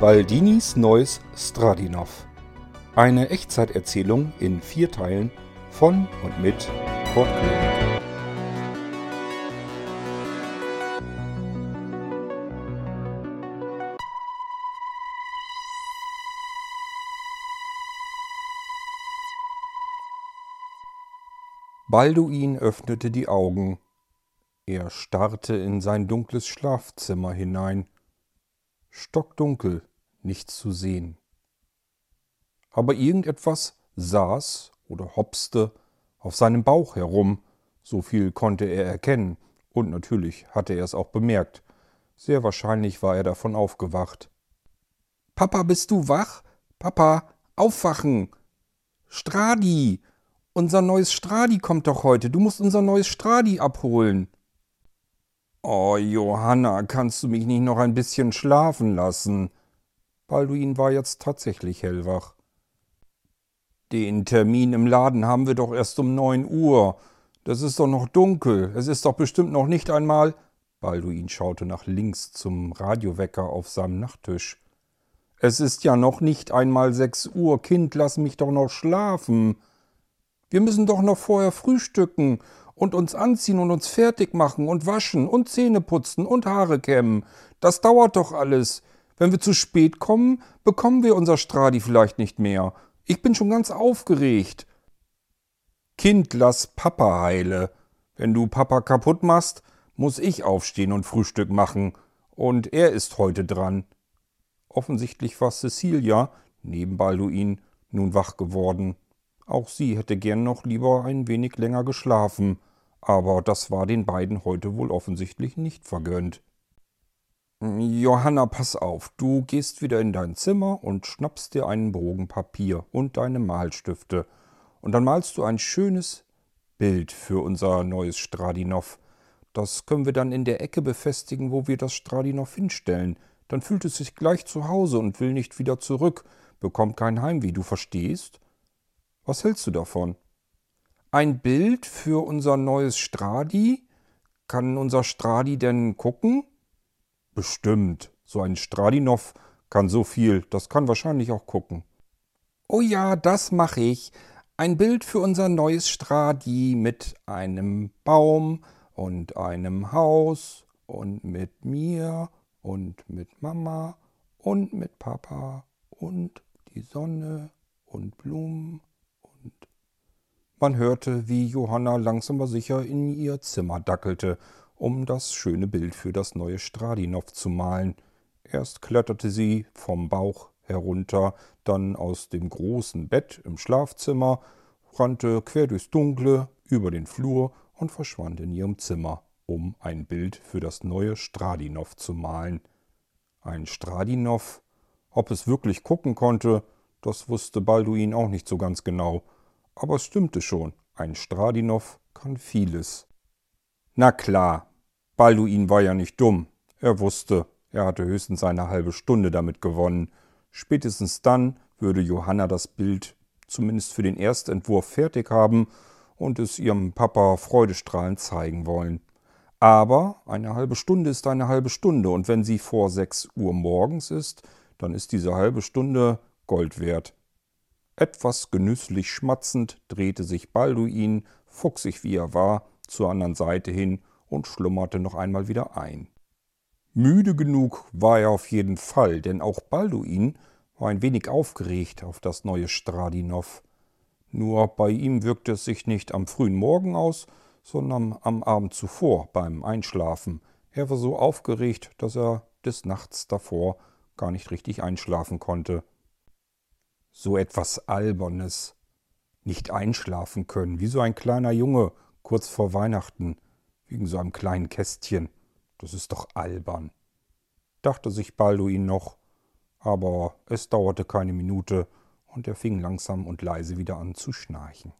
Baldinis neues Stradinov. Eine Echtzeiterzählung in vier Teilen von und mit Kurt König. Balduin öffnete die Augen. Er starrte in sein dunkles Schlafzimmer hinein. Stockdunkel, nichts zu sehen. Aber irgendetwas saß oder hopste auf seinem Bauch herum, so viel konnte er erkennen, und natürlich hatte er es auch bemerkt. Sehr wahrscheinlich war er davon aufgewacht. Papa, bist du wach? Papa, aufwachen! Stradi! Unser neues Stradi kommt doch heute. Du musst unser neues Stradi abholen. Oh, Johanna, kannst du mich nicht noch ein bisschen schlafen lassen? Balduin war jetzt tatsächlich hellwach. Den Termin im Laden haben wir doch erst um neun Uhr. Das ist doch noch dunkel. Es ist doch bestimmt noch nicht einmal. Balduin schaute nach links zum Radiowecker auf seinem Nachttisch. Es ist ja noch nicht einmal sechs Uhr. Kind, lass mich doch noch schlafen. Wir müssen doch noch vorher frühstücken und uns anziehen und uns fertig machen und waschen und Zähne putzen und Haare kämmen. Das dauert doch alles. Wenn wir zu spät kommen, bekommen wir unser Stradi vielleicht nicht mehr. Ich bin schon ganz aufgeregt. Kind, lass Papa heile. Wenn du Papa kaputt machst, muss ich aufstehen und Frühstück machen. Und er ist heute dran. Offensichtlich war Cecilia, neben Balduin, nun wach geworden. Auch sie hätte gern noch lieber ein wenig länger geschlafen, aber das war den beiden heute wohl offensichtlich nicht vergönnt. Johanna, pass auf, du gehst wieder in dein Zimmer und schnappst dir einen Bogen Papier und deine Malstifte, und dann malst du ein schönes Bild für unser neues Stradinov. Das können wir dann in der Ecke befestigen, wo wir das Stradinov hinstellen. Dann fühlt es sich gleich zu Hause und will nicht wieder zurück, bekommt kein Heimweh, du verstehst? Was hältst du davon? Ein Bild für unser neues Stradi? Kann unser Stradi denn gucken? Bestimmt. So ein Stradinov kann so viel, das kann wahrscheinlich auch gucken. Oh ja, das mache ich. Ein Bild für unser neues Stradi mit einem Baum und einem Haus und mit mir und mit Mama und mit Papa und die Sonne und Blumen man hörte, wie Johanna langsam aber sicher in ihr Zimmer dackelte, um das schöne Bild für das neue Stradinow zu malen. Erst kletterte sie vom Bauch herunter, dann aus dem großen Bett im Schlafzimmer, rannte quer durchs Dunkle über den Flur und verschwand in ihrem Zimmer, um ein Bild für das neue Stradinow zu malen. Ein Stradinow, ob es wirklich gucken konnte, das wusste Balduin auch nicht so ganz genau, aber es stimmte schon, ein Stradinow kann vieles. Na klar, Balduin war ja nicht dumm. Er wusste, er hatte höchstens eine halbe Stunde damit gewonnen. Spätestens dann würde Johanna das Bild zumindest für den Erstentwurf fertig haben und es ihrem Papa freudestrahlend zeigen wollen. Aber eine halbe Stunde ist eine halbe Stunde und wenn sie vor sechs Uhr morgens ist, dann ist diese halbe Stunde Gold wert. Etwas genüsslich schmatzend drehte sich Balduin, fuchsig wie er war, zur anderen Seite hin und schlummerte noch einmal wieder ein. Müde genug war er auf jeden Fall, denn auch Balduin war ein wenig aufgeregt auf das neue Stradinow. Nur bei ihm wirkte es sich nicht am frühen Morgen aus, sondern am Abend zuvor beim Einschlafen. Er war so aufgeregt, dass er des Nachts davor gar nicht richtig einschlafen konnte so etwas Albernes. Nicht einschlafen können, wie so ein kleiner Junge kurz vor Weihnachten, wegen so einem kleinen Kästchen. Das ist doch albern. Dachte sich Balduin noch, aber es dauerte keine Minute und er fing langsam und leise wieder an zu schnarchen.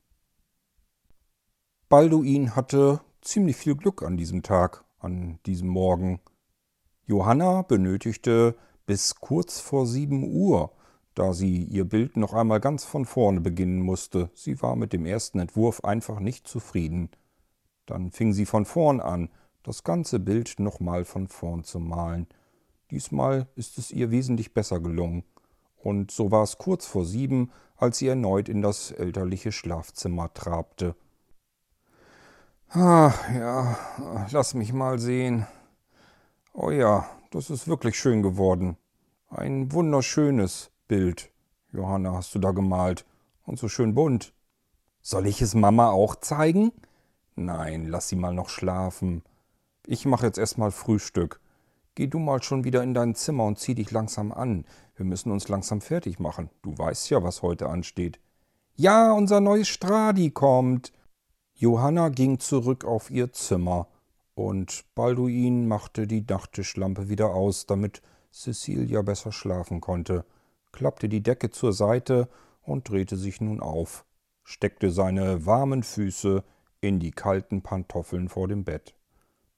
Balduin hatte ziemlich viel Glück an diesem Tag, an diesem Morgen. Johanna benötigte bis kurz vor sieben Uhr, da sie ihr Bild noch einmal ganz von vorne beginnen musste. Sie war mit dem ersten Entwurf einfach nicht zufrieden. Dann fing sie von vorn an, das ganze Bild nochmal von vorn zu malen. Diesmal ist es ihr wesentlich besser gelungen. Und so war es kurz vor sieben, als sie erneut in das elterliche Schlafzimmer trabte. Ah, ja, lass mich mal sehen. Oh ja, das ist wirklich schön geworden. Ein wunderschönes Bild, Johanna, hast du da gemalt. Und so schön bunt. Soll ich es Mama auch zeigen? Nein, lass sie mal noch schlafen. Ich mache jetzt erstmal Frühstück. Geh du mal schon wieder in dein Zimmer und zieh dich langsam an. Wir müssen uns langsam fertig machen. Du weißt ja, was heute ansteht. Ja, unser neues Stradi kommt. Johanna ging zurück auf ihr Zimmer, und Balduin machte die Nachttischlampe wieder aus, damit Cecilia besser schlafen konnte, klappte die Decke zur Seite und drehte sich nun auf, steckte seine warmen Füße in die kalten Pantoffeln vor dem Bett.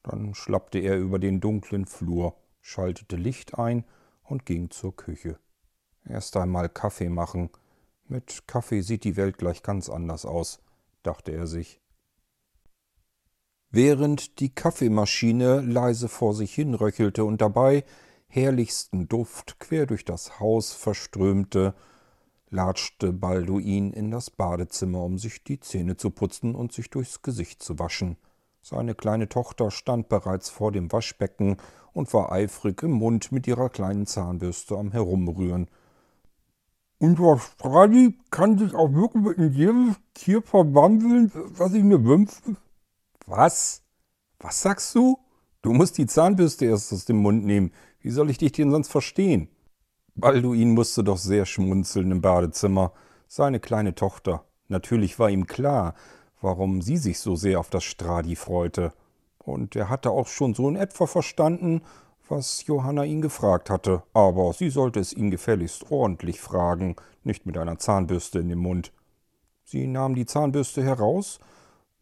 Dann schlappte er über den dunklen Flur, schaltete Licht ein und ging zur Küche. Erst einmal Kaffee machen. Mit Kaffee sieht die Welt gleich ganz anders aus, dachte er sich. Während die Kaffeemaschine leise vor sich hin röchelte und dabei herrlichsten Duft quer durch das Haus verströmte, latschte Balduin in das Badezimmer, um sich die Zähne zu putzen und sich durchs Gesicht zu waschen. Seine kleine Tochter stand bereits vor dem Waschbecken und war eifrig im Mund mit ihrer kleinen Zahnbürste am Herumrühren. Unser Stradi kann sich auch wirklich in jedes Tier verwandeln, was ich mir wünsche. Was? Was sagst du? Du musst die Zahnbürste erst aus dem Mund nehmen. Wie soll ich dich denn sonst verstehen? Balduin musste doch sehr schmunzeln im Badezimmer. Seine kleine Tochter. Natürlich war ihm klar, warum sie sich so sehr auf das Stradi freute. Und er hatte auch schon so in etwa verstanden, was Johanna ihn gefragt hatte, aber sie sollte es ihn gefälligst ordentlich fragen, nicht mit einer Zahnbürste in dem Mund. Sie nahm die Zahnbürste heraus,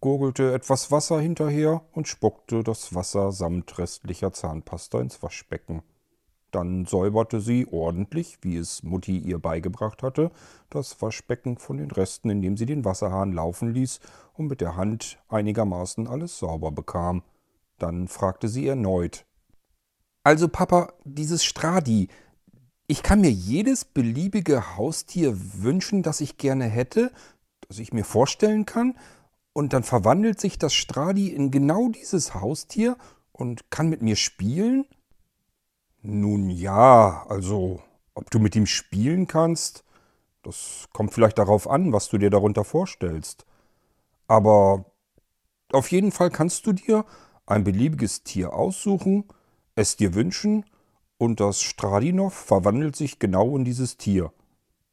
gurgelte etwas Wasser hinterher und spuckte das Wasser samt restlicher Zahnpasta ins Waschbecken. Dann säuberte sie ordentlich, wie es Mutti ihr beigebracht hatte, das Waschbecken von den Resten, indem sie den Wasserhahn laufen ließ und mit der Hand einigermaßen alles sauber bekam. Dann fragte sie erneut. Also, Papa, dieses Stradi, ich kann mir jedes beliebige Haustier wünschen, das ich gerne hätte, das ich mir vorstellen kann, und dann verwandelt sich das Stradi in genau dieses Haustier und kann mit mir spielen? Nun ja, also ob du mit ihm spielen kannst, das kommt vielleicht darauf an, was du dir darunter vorstellst. Aber auf jeden Fall kannst du dir ein beliebiges Tier aussuchen, es dir wünschen und das Stradinov verwandelt sich genau in dieses Tier.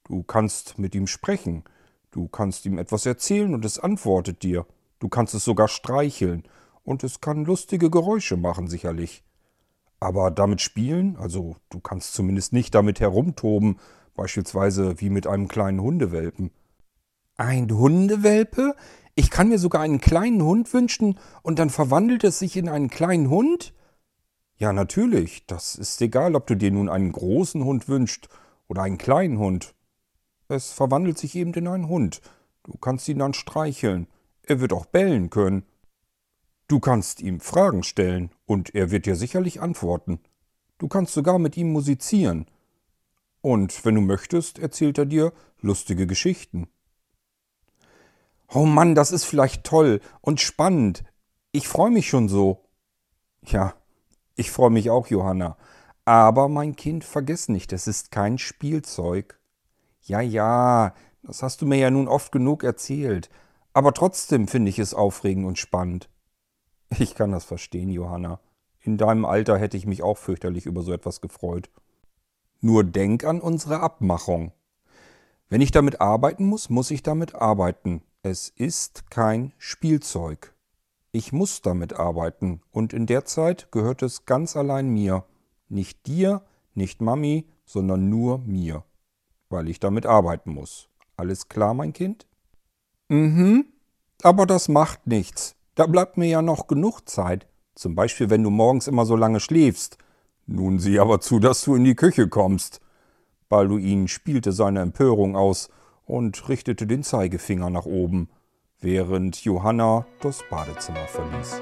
Du kannst mit ihm sprechen, du kannst ihm etwas erzählen und es antwortet dir. Du kannst es sogar streicheln und es kann lustige Geräusche machen sicherlich. Aber damit spielen, also du kannst zumindest nicht damit herumtoben, beispielsweise wie mit einem kleinen Hundewelpen. Ein Hundewelpe? Ich kann mir sogar einen kleinen Hund wünschen und dann verwandelt es sich in einen kleinen Hund? Ja, natürlich. Das ist egal, ob du dir nun einen großen Hund wünschst oder einen kleinen Hund. Es verwandelt sich eben in einen Hund. Du kannst ihn dann streicheln. Er wird auch bellen können. Du kannst ihm Fragen stellen und er wird dir sicherlich antworten. Du kannst sogar mit ihm musizieren. Und wenn du möchtest, erzählt er dir lustige Geschichten. Oh Mann, das ist vielleicht toll und spannend. Ich freue mich schon so. Ja, ich freue mich auch, Johanna. Aber mein Kind, vergiss nicht, es ist kein Spielzeug. Ja, ja, das hast du mir ja nun oft genug erzählt. Aber trotzdem finde ich es aufregend und spannend. Ich kann das verstehen, Johanna. In deinem Alter hätte ich mich auch fürchterlich über so etwas gefreut. Nur denk an unsere Abmachung. Wenn ich damit arbeiten muss, muss ich damit arbeiten. Es ist kein Spielzeug. Ich muss damit arbeiten, und in der Zeit gehört es ganz allein mir. Nicht dir, nicht Mami, sondern nur mir. Weil ich damit arbeiten muss. Alles klar, mein Kind? Mhm, aber das macht nichts. Da bleibt mir ja noch genug Zeit. Zum Beispiel, wenn du morgens immer so lange schläfst. Nun sieh aber zu, dass du in die Küche kommst. Balduin spielte seine Empörung aus und richtete den Zeigefinger nach oben, während Johanna das Badezimmer verließ.